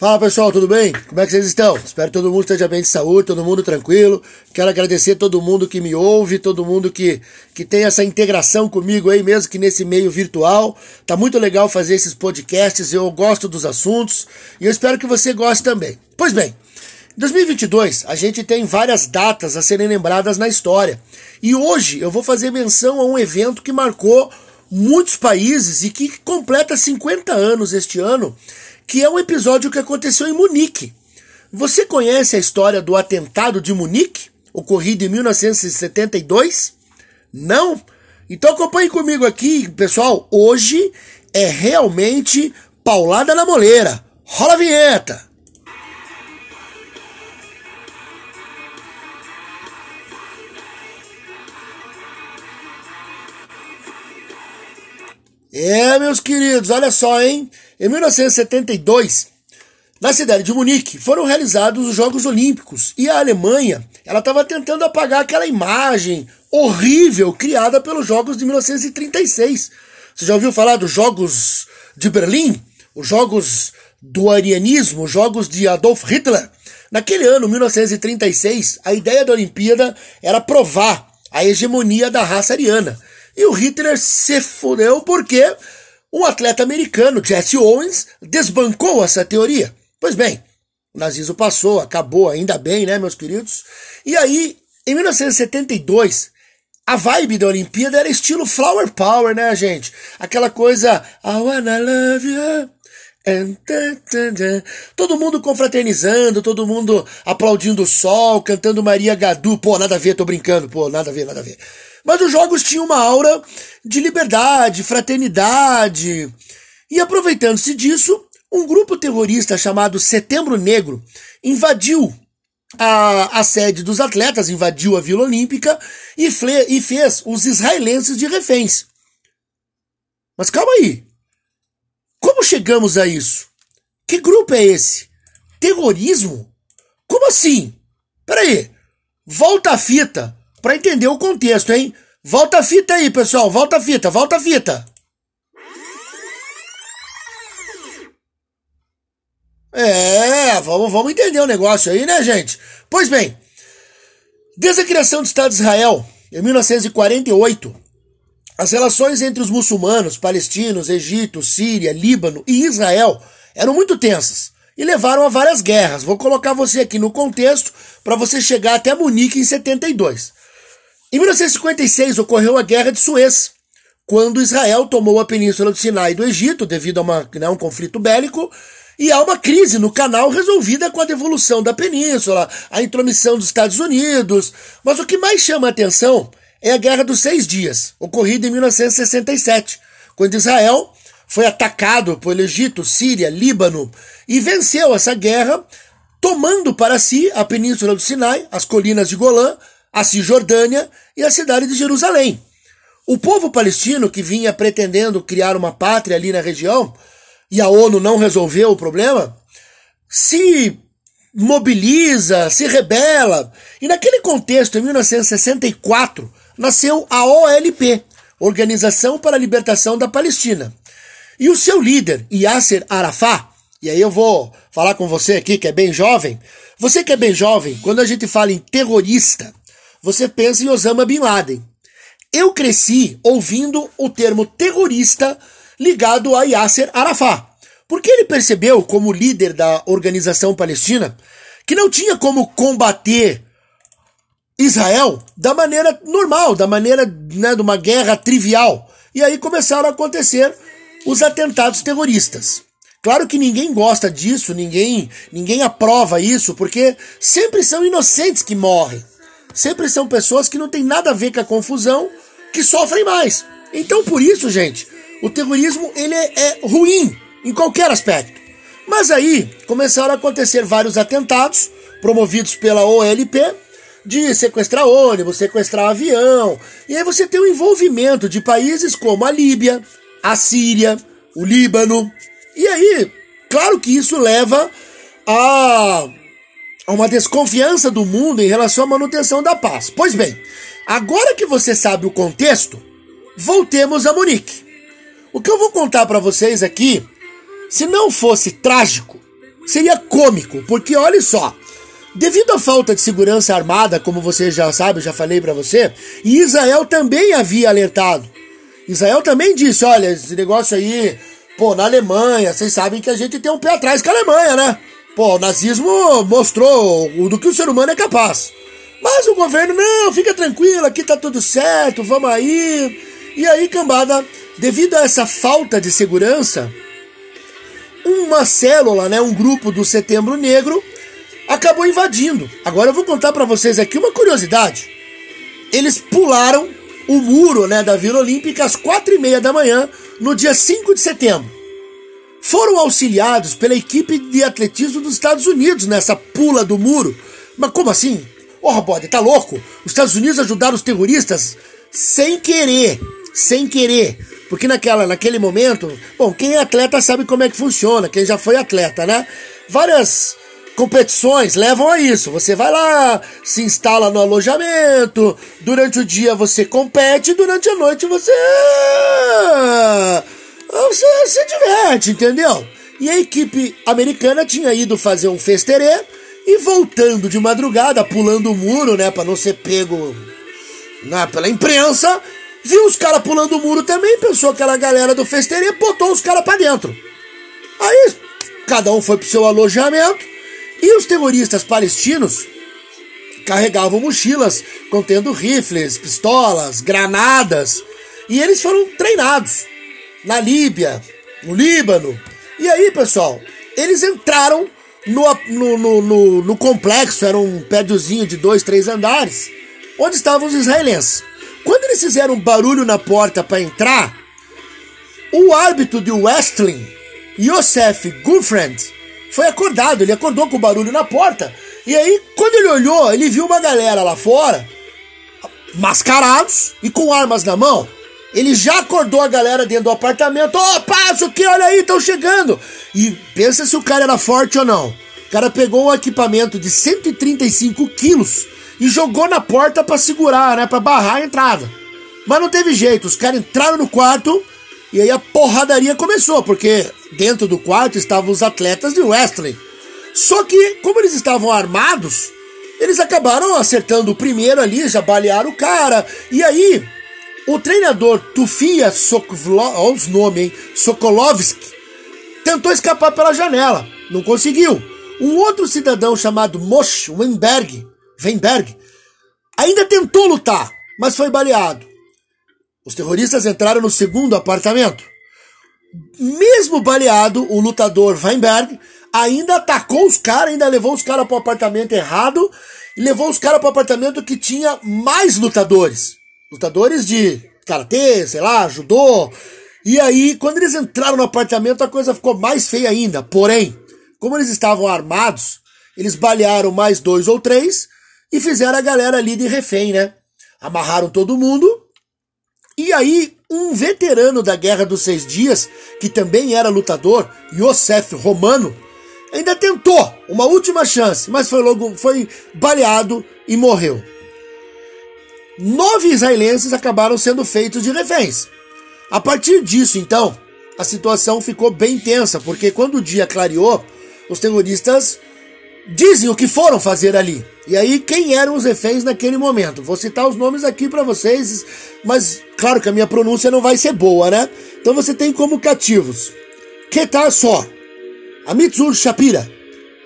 Fala pessoal, tudo bem? Como é que vocês estão? Espero que todo mundo esteja bem de saúde, todo mundo tranquilo. Quero agradecer todo mundo que me ouve, todo mundo que, que tem essa integração comigo aí, mesmo que nesse meio virtual. Tá muito legal fazer esses podcasts, eu gosto dos assuntos e eu espero que você goste também. Pois bem, em 2022 a gente tem várias datas a serem lembradas na história. E hoje eu vou fazer menção a um evento que marcou muitos países e que completa 50 anos este ano que é um episódio que aconteceu em Munique. Você conhece a história do atentado de Munique, ocorrido em 1972? Não? Então acompanhe comigo aqui, pessoal. Hoje é realmente paulada na moleira. Rola a vinheta! É, meus queridos, olha só, hein? Em 1972, na cidade de Munique, foram realizados os Jogos Olímpicos e a Alemanha ela estava tentando apagar aquela imagem horrível criada pelos Jogos de 1936. Você já ouviu falar dos Jogos de Berlim? Os Jogos do Arianismo, os Jogos de Adolf Hitler? Naquele ano, 1936, a ideia da Olimpíada era provar a hegemonia da raça ariana. E o Hitler se fudeu porque um atleta americano, Jesse Owens, desbancou essa teoria. Pois bem, o nazismo passou, acabou, ainda bem, né, meus queridos? E aí, em 1972, a vibe da Olimpíada era estilo Flower Power, né, gente? Aquela coisa, I wanna love you. Todo mundo confraternizando, todo mundo aplaudindo o sol, cantando Maria Gadu. Pô, nada a ver, tô brincando, pô, nada a ver, nada a ver. Mas os jogos tinham uma aura de liberdade, fraternidade. E aproveitando-se disso, um grupo terrorista chamado Setembro Negro invadiu a, a sede dos atletas, invadiu a Vila Olímpica e, fle, e fez os israelenses de reféns. Mas calma aí. Como chegamos a isso? Que grupo é esse? Terrorismo? Como assim? Peraí. Volta a fita para entender o contexto, hein? Volta a fita aí, pessoal. Volta a fita, volta a fita. É, vamos, vamos entender o negócio aí, né, gente? Pois bem, desde a criação do Estado de Israel, em 1948, as relações entre os muçulmanos, palestinos, Egito, Síria, Líbano e Israel eram muito tensas e levaram a várias guerras. Vou colocar você aqui no contexto para você chegar até Munique em 72. Em 1956 ocorreu a Guerra de Suez, quando Israel tomou a península do Sinai do Egito devido a uma, né, um conflito bélico e há uma crise no canal resolvida com a devolução da península, a intromissão dos Estados Unidos. Mas o que mais chama a atenção é a Guerra dos Seis Dias, ocorrida em 1967, quando Israel foi atacado pelo Egito, Síria, Líbano e venceu essa guerra, tomando para si a península do Sinai, as colinas de Golã, a Cisjordânia e a cidade de Jerusalém. O povo palestino, que vinha pretendendo criar uma pátria ali na região, e a ONU não resolveu o problema, se mobiliza, se rebela. E naquele contexto, em 1964, nasceu a OLP, Organização para a Libertação da Palestina. E o seu líder, Yasser Arafat, e aí eu vou falar com você aqui que é bem jovem. Você que é bem jovem, quando a gente fala em terrorista, você pensa em Osama Bin Laden. Eu cresci ouvindo o termo terrorista ligado a Yasser Arafat, porque ele percebeu, como líder da organização palestina, que não tinha como combater Israel da maneira normal, da maneira né, de uma guerra trivial. E aí começaram a acontecer os atentados terroristas. Claro que ninguém gosta disso, ninguém, ninguém aprova isso, porque sempre são inocentes que morrem. Sempre são pessoas que não têm nada a ver com a confusão, que sofrem mais. Então, por isso, gente, o terrorismo ele é, é ruim em qualquer aspecto. Mas aí começaram a acontecer vários atentados promovidos pela OLP de sequestrar ônibus, sequestrar avião. E aí você tem o envolvimento de países como a Líbia, a Síria, o Líbano. E aí, claro que isso leva a uma desconfiança do mundo em relação à manutenção da paz. Pois bem, agora que você sabe o contexto, voltemos a Munique. O que eu vou contar para vocês aqui, se não fosse trágico, seria cômico, porque olha só, devido à falta de segurança armada, como você já sabe, eu já falei para você, e Israel também havia alertado. Israel também disse, olha, esse negócio aí, pô, na Alemanha, vocês sabem que a gente tem um pé atrás com a Alemanha, né? Pô, o nazismo mostrou do que o ser humano é capaz. Mas o governo, não, fica tranquilo, aqui tá tudo certo, vamos aí. E aí, cambada, devido a essa falta de segurança, uma célula, né, um grupo do Setembro Negro, acabou invadindo. Agora eu vou contar para vocês aqui uma curiosidade. Eles pularam o muro né, da Vila Olímpica às quatro e meia da manhã, no dia 5 de setembro. Foram auxiliados pela equipe de atletismo dos Estados Unidos nessa pula do muro. Mas como assim? Porra, bode, tá louco? Os Estados Unidos ajudaram os terroristas sem querer, sem querer. Porque naquela, naquele momento, bom, quem é atleta sabe como é que funciona, quem já foi atleta, né? Várias competições levam a isso. Você vai lá, se instala no alojamento, durante o dia você compete, durante a noite você. Você se diverte, entendeu? E a equipe americana tinha ido fazer um festerê e voltando de madrugada, pulando o muro, né, para não ser pego né, pela imprensa, viu os caras pulando o muro também, pensou que aquela galera do festeirê botou os caras para dentro. Aí cada um foi pro seu alojamento e os terroristas palestinos carregavam mochilas contendo rifles, pistolas, granadas e eles foram treinados na Líbia, no Líbano. E aí, pessoal, eles entraram no, no, no, no, no complexo, era um prédiozinho de dois, três andares, onde estavam os israelenses. Quando eles fizeram um barulho na porta para entrar, o árbitro de wrestling, Yosef Gufriend, foi acordado. Ele acordou com o barulho na porta. E aí, quando ele olhou, ele viu uma galera lá fora, mascarados e com armas na mão. Ele já acordou a galera dentro do apartamento. Opa, isso aqui, olha aí, estão chegando. E pensa se o cara era forte ou não. O cara pegou um equipamento de 135 quilos e jogou na porta para segurar, né? Para barrar a entrada. Mas não teve jeito, os caras entraram no quarto e aí a porradaria começou, porque dentro do quarto estavam os atletas de wrestling. Só que, como eles estavam armados, eles acabaram acertando o primeiro ali, já balearam o cara. E aí, o treinador Tufia nomes, hein? Sokolovski, tentou escapar pela janela, não conseguiu. Um outro cidadão chamado Moshe Weinberg, Weinberg ainda tentou lutar, mas foi baleado. Os terroristas entraram no segundo apartamento. Mesmo baleado, o lutador Weinberg ainda atacou os caras, ainda levou os caras para o apartamento errado e levou os caras para o apartamento que tinha mais lutadores. Lutadores de karatê, sei lá, judô. E aí, quando eles entraram no apartamento, a coisa ficou mais feia ainda. Porém, como eles estavam armados, eles balearam mais dois ou três e fizeram a galera ali de refém, né? Amarraram todo mundo. E aí, um veterano da Guerra dos Seis Dias, que também era lutador, Yosef Romano, ainda tentou uma última chance, mas foi logo foi baleado e morreu. Nove israelenses acabaram sendo feitos de reféns. A partir disso, então, a situação ficou bem tensa, porque quando o dia clareou, os terroristas dizem o que foram fazer ali. E aí, quem eram os reféns naquele momento? Vou citar os nomes aqui para vocês, mas claro que a minha pronúncia não vai ser boa, né? Então você tem como cativos Ketar Só, Amitzur Shapira,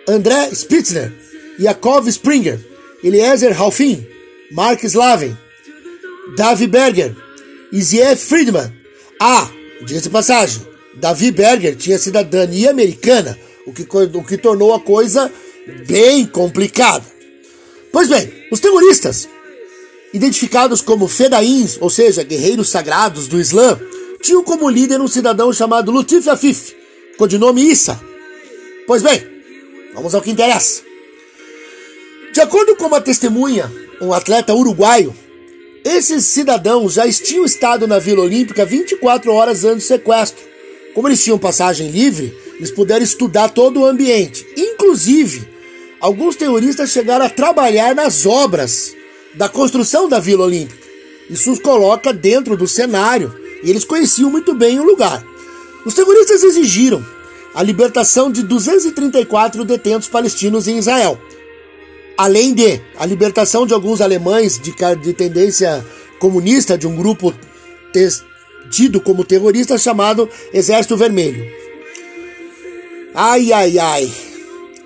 André Spitzner, Yakov Springer, Eliezer Halfin, Mark Slaven, Davi Berger, Izier Friedman. Ah, diga-se passagem, Davi Berger tinha cidadania americana, o que, o que tornou a coisa bem complicada. Pois bem, os terroristas, identificados como fedaíns, ou seja, guerreiros sagrados do Islã, tinham como líder um cidadão chamado Lutif Afif, codinome Issa. Pois bem, vamos ao que interessa. De acordo com uma testemunha, um atleta uruguaio, esses cidadãos já tinham estado na Vila Olímpica 24 horas antes do sequestro. Como eles tinham passagem livre, eles puderam estudar todo o ambiente. Inclusive, alguns terroristas chegaram a trabalhar nas obras da construção da Vila Olímpica. Isso os coloca dentro do cenário e eles conheciam muito bem o lugar. Os terroristas exigiram a libertação de 234 detentos palestinos em Israel. Além de a libertação de alguns alemães de, de tendência comunista de um grupo tido como terrorista chamado Exército Vermelho. Ai, ai, ai.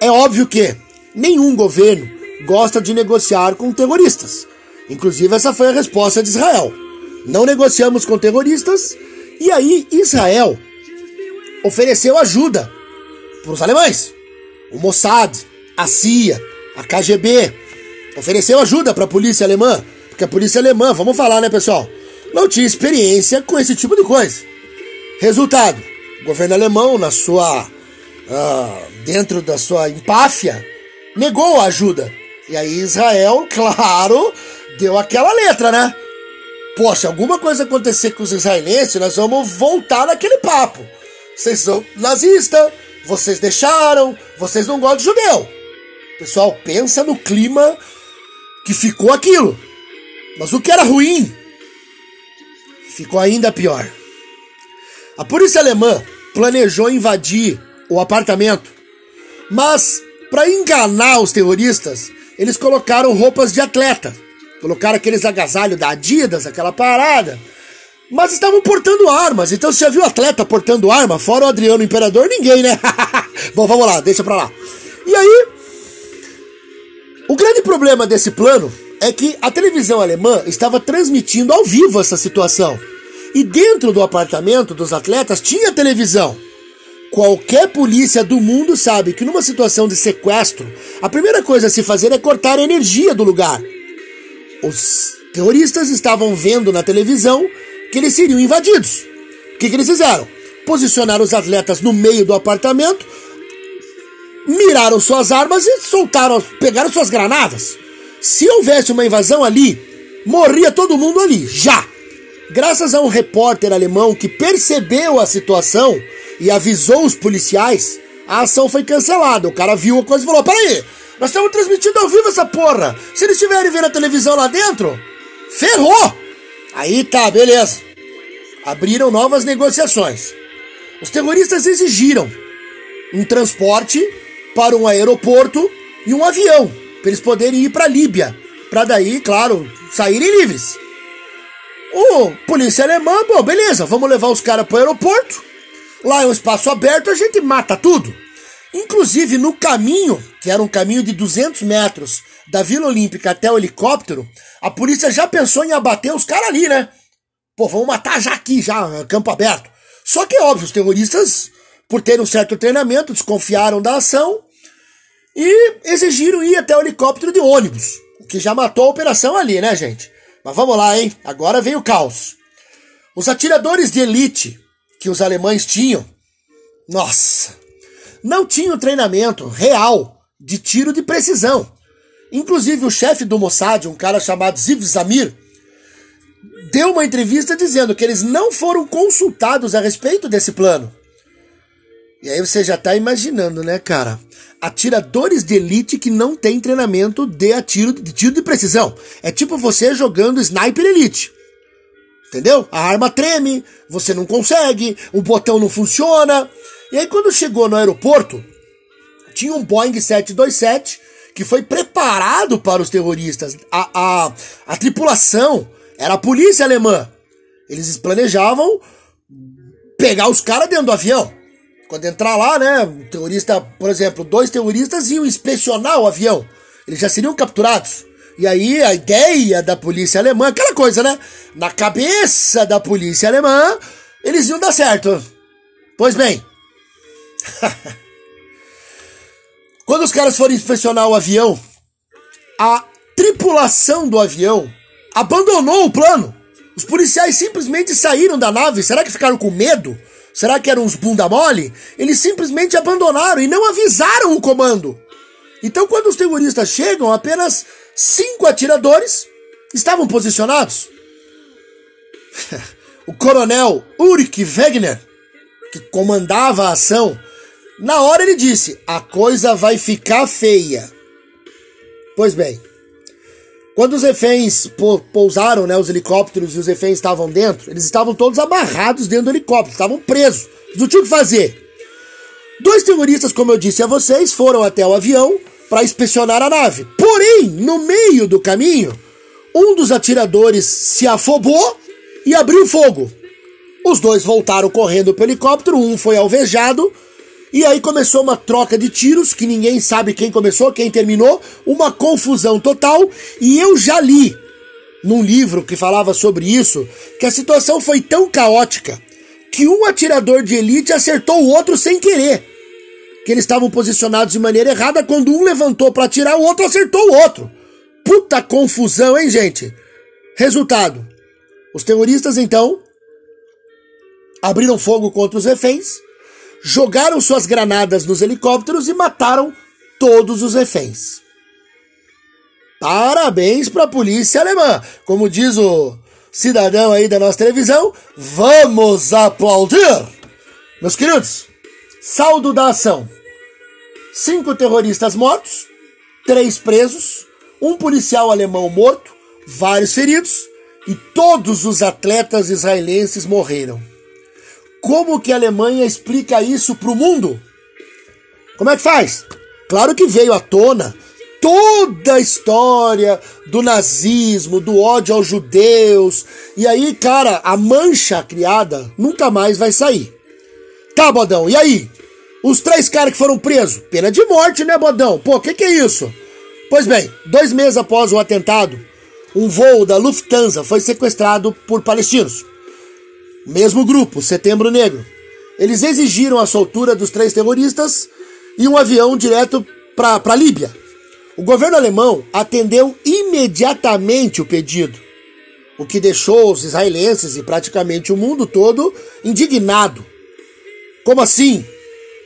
É óbvio que nenhum governo gosta de negociar com terroristas. Inclusive, essa foi a resposta de Israel. Não negociamos com terroristas. E aí, Israel ofereceu ajuda para os alemães. O Mossad, a CIA, a KGB ofereceu ajuda para a polícia alemã. Porque a polícia alemã, vamos falar, né, pessoal? Não tinha experiência com esse tipo de coisa. Resultado: o governo alemão, na sua. Uh, dentro da sua empáfia, negou a ajuda. E aí Israel, claro, deu aquela letra, né? Poxa, alguma coisa acontecer com os israelenses, nós vamos voltar naquele papo. Vocês são nazistas, vocês deixaram, vocês não gostam de judeu. Pessoal, pensa no clima que ficou aquilo. Mas o que era ruim ficou ainda pior. A polícia alemã planejou invadir o apartamento, mas para enganar os terroristas, eles colocaram roupas de atleta, colocaram aqueles agasalhos da Adidas, aquela parada. Mas estavam portando armas, então você já viu atleta portando arma? Fora o Adriano Imperador, ninguém, né? Bom, vamos lá, deixa pra lá. E aí, o grande problema desse plano é que a televisão alemã estava transmitindo ao vivo essa situação. E dentro do apartamento dos atletas tinha televisão. Qualquer polícia do mundo sabe que numa situação de sequestro, a primeira coisa a se fazer é cortar a energia do lugar. Os terroristas estavam vendo na televisão que eles seriam invadidos. O que, que eles fizeram? Posicionaram os atletas no meio do apartamento, miraram suas armas e soltaram, pegaram suas granadas. Se houvesse uma invasão ali, morria todo mundo ali, já. Graças a um repórter alemão que percebeu a situação e avisou os policiais, a ação foi cancelada. O cara viu a coisa e falou: Peraí, nós estamos transmitindo ao vivo essa porra. Se eles estiverem vendo a televisão lá dentro, ferrou! Aí tá, beleza. Abriram novas negociações. Os terroristas exigiram um transporte para um aeroporto e um avião para eles poderem ir para a Líbia, para daí, claro, saírem livres. O polícia alemã, bom, beleza, vamos levar os caras para o aeroporto. Lá é um espaço aberto, a gente mata tudo. Inclusive no caminho, que era um caminho de 200 metros da Vila Olímpica até o helicóptero, a polícia já pensou em abater os caras ali, né? Pô, vamos matar já aqui, já, campo aberto. Só que, óbvio, os terroristas, por terem um certo treinamento, desconfiaram da ação e exigiram ir até o helicóptero de ônibus, o que já matou a operação ali, né, gente? Mas vamos lá, hein? Agora vem o caos. Os atiradores de elite que os alemães tinham, nossa, não tinham treinamento real de tiro de precisão. Inclusive o chefe do Mossad, um cara chamado Ziv Zamir, deu uma entrevista dizendo que eles não foram consultados a respeito desse plano. E aí você já tá imaginando, né, cara? atiradores de elite que não tem treinamento de, atiro, de tiro de precisão. É tipo você jogando sniper elite. Entendeu? A arma treme, você não consegue, o botão não funciona. E aí quando chegou no aeroporto, tinha um Boeing 727 que foi preparado para os terroristas. A, a, a tripulação era a polícia alemã. Eles planejavam pegar os caras dentro do avião. Quando entrar lá, né, um terrorista, por exemplo, dois terroristas iam inspecionar o avião. Eles já seriam capturados. E aí a ideia da polícia alemã, aquela coisa, né? Na cabeça da polícia alemã, eles iam dar certo. Pois bem. Quando os caras foram inspecionar o avião, a tripulação do avião abandonou o plano. Os policiais simplesmente saíram da nave. Será que ficaram com medo? Será que eram uns bunda mole? Eles simplesmente abandonaram e não avisaram o comando. Então, quando os terroristas chegam, apenas cinco atiradores estavam posicionados. o coronel Ulrich Wegener, que comandava a ação, na hora ele disse: a coisa vai ficar feia. Pois bem, quando os reféns pousaram, né, os helicópteros e os reféns estavam dentro, eles estavam todos amarrados dentro do helicóptero, estavam presos, não tinham o que fazer. Dois terroristas, como eu disse a vocês, foram até o avião para inspecionar a nave. Porém, no meio do caminho, um dos atiradores se afobou e abriu fogo. Os dois voltaram correndo para o helicóptero, um foi alvejado, e aí começou uma troca de tiros, que ninguém sabe quem começou, quem terminou, uma confusão total, e eu já li num livro que falava sobre isso, que a situação foi tão caótica que um atirador de elite acertou o outro sem querer. Que eles estavam posicionados de maneira errada, quando um levantou para atirar, o outro acertou o outro. Puta confusão, hein, gente? Resultado: os terroristas então abriram fogo contra os reféns, jogaram suas granadas nos helicópteros e mataram todos os reféns. Parabéns para a polícia alemã. Como diz o cidadão aí da nossa televisão, vamos aplaudir. Meus queridos, saldo da ação: cinco terroristas mortos, três presos, um policial alemão morto, vários feridos e todos os atletas israelenses morreram. Como que a Alemanha explica isso para o mundo? Como é que faz? Claro que veio à tona toda a história do nazismo, do ódio aos judeus. E aí, cara, a mancha criada nunca mais vai sair. Tá, Bodão, e aí? Os três caras que foram presos? Pena de morte, né, Bodão? Pô, o que, que é isso? Pois bem, dois meses após o atentado, um voo da Lufthansa foi sequestrado por palestinos. Mesmo grupo, Setembro Negro. Eles exigiram a soltura dos três terroristas e um avião direto para a Líbia. O governo alemão atendeu imediatamente o pedido, o que deixou os israelenses e praticamente o mundo todo indignado. Como assim?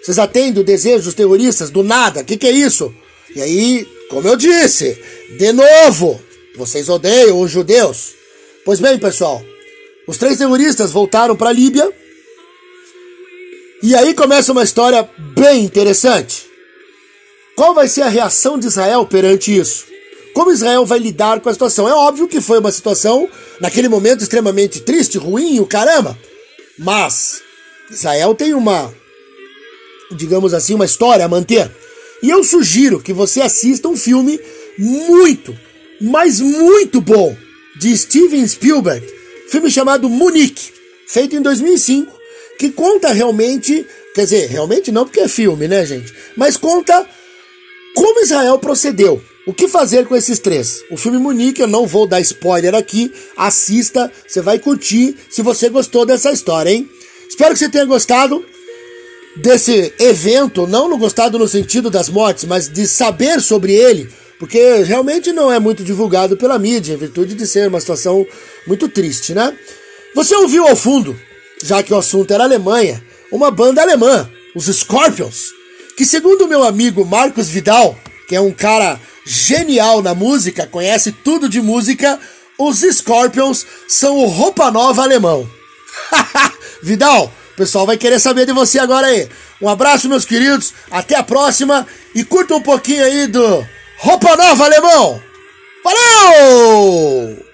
Vocês atendem o desejo dos terroristas do nada? O que, que é isso? E aí, como eu disse, de novo, vocês odeiam os judeus. Pois bem, pessoal, os três terroristas voltaram para a Líbia. E aí começa uma história bem interessante. Qual vai ser a reação de Israel perante isso? Como Israel vai lidar com a situação? É óbvio que foi uma situação, naquele momento, extremamente triste, ruim, o caramba. Mas Israel tem uma, digamos assim, uma história a manter. E eu sugiro que você assista um filme muito, mas muito bom, de Steven Spielberg, filme chamado Munique, feito em 2005, que conta realmente, quer dizer, realmente não porque é filme, né, gente? Mas conta como Israel procedeu? O que fazer com esses três? O filme Munique, eu não vou dar spoiler aqui, assista, você vai curtir se você gostou dessa história, hein? Espero que você tenha gostado desse evento, não no gostado no sentido das mortes, mas de saber sobre ele, porque realmente não é muito divulgado pela mídia, em virtude de ser uma situação muito triste, né? Você ouviu ao fundo, já que o assunto era Alemanha, uma banda alemã, os Scorpions que segundo meu amigo Marcos Vidal, que é um cara genial na música, conhece tudo de música, os Scorpions são o roupa nova alemão. Vidal, o pessoal vai querer saber de você agora aí. Um abraço, meus queridos, até a próxima e curta um pouquinho aí do Roupa Nova Alemão. Valeu!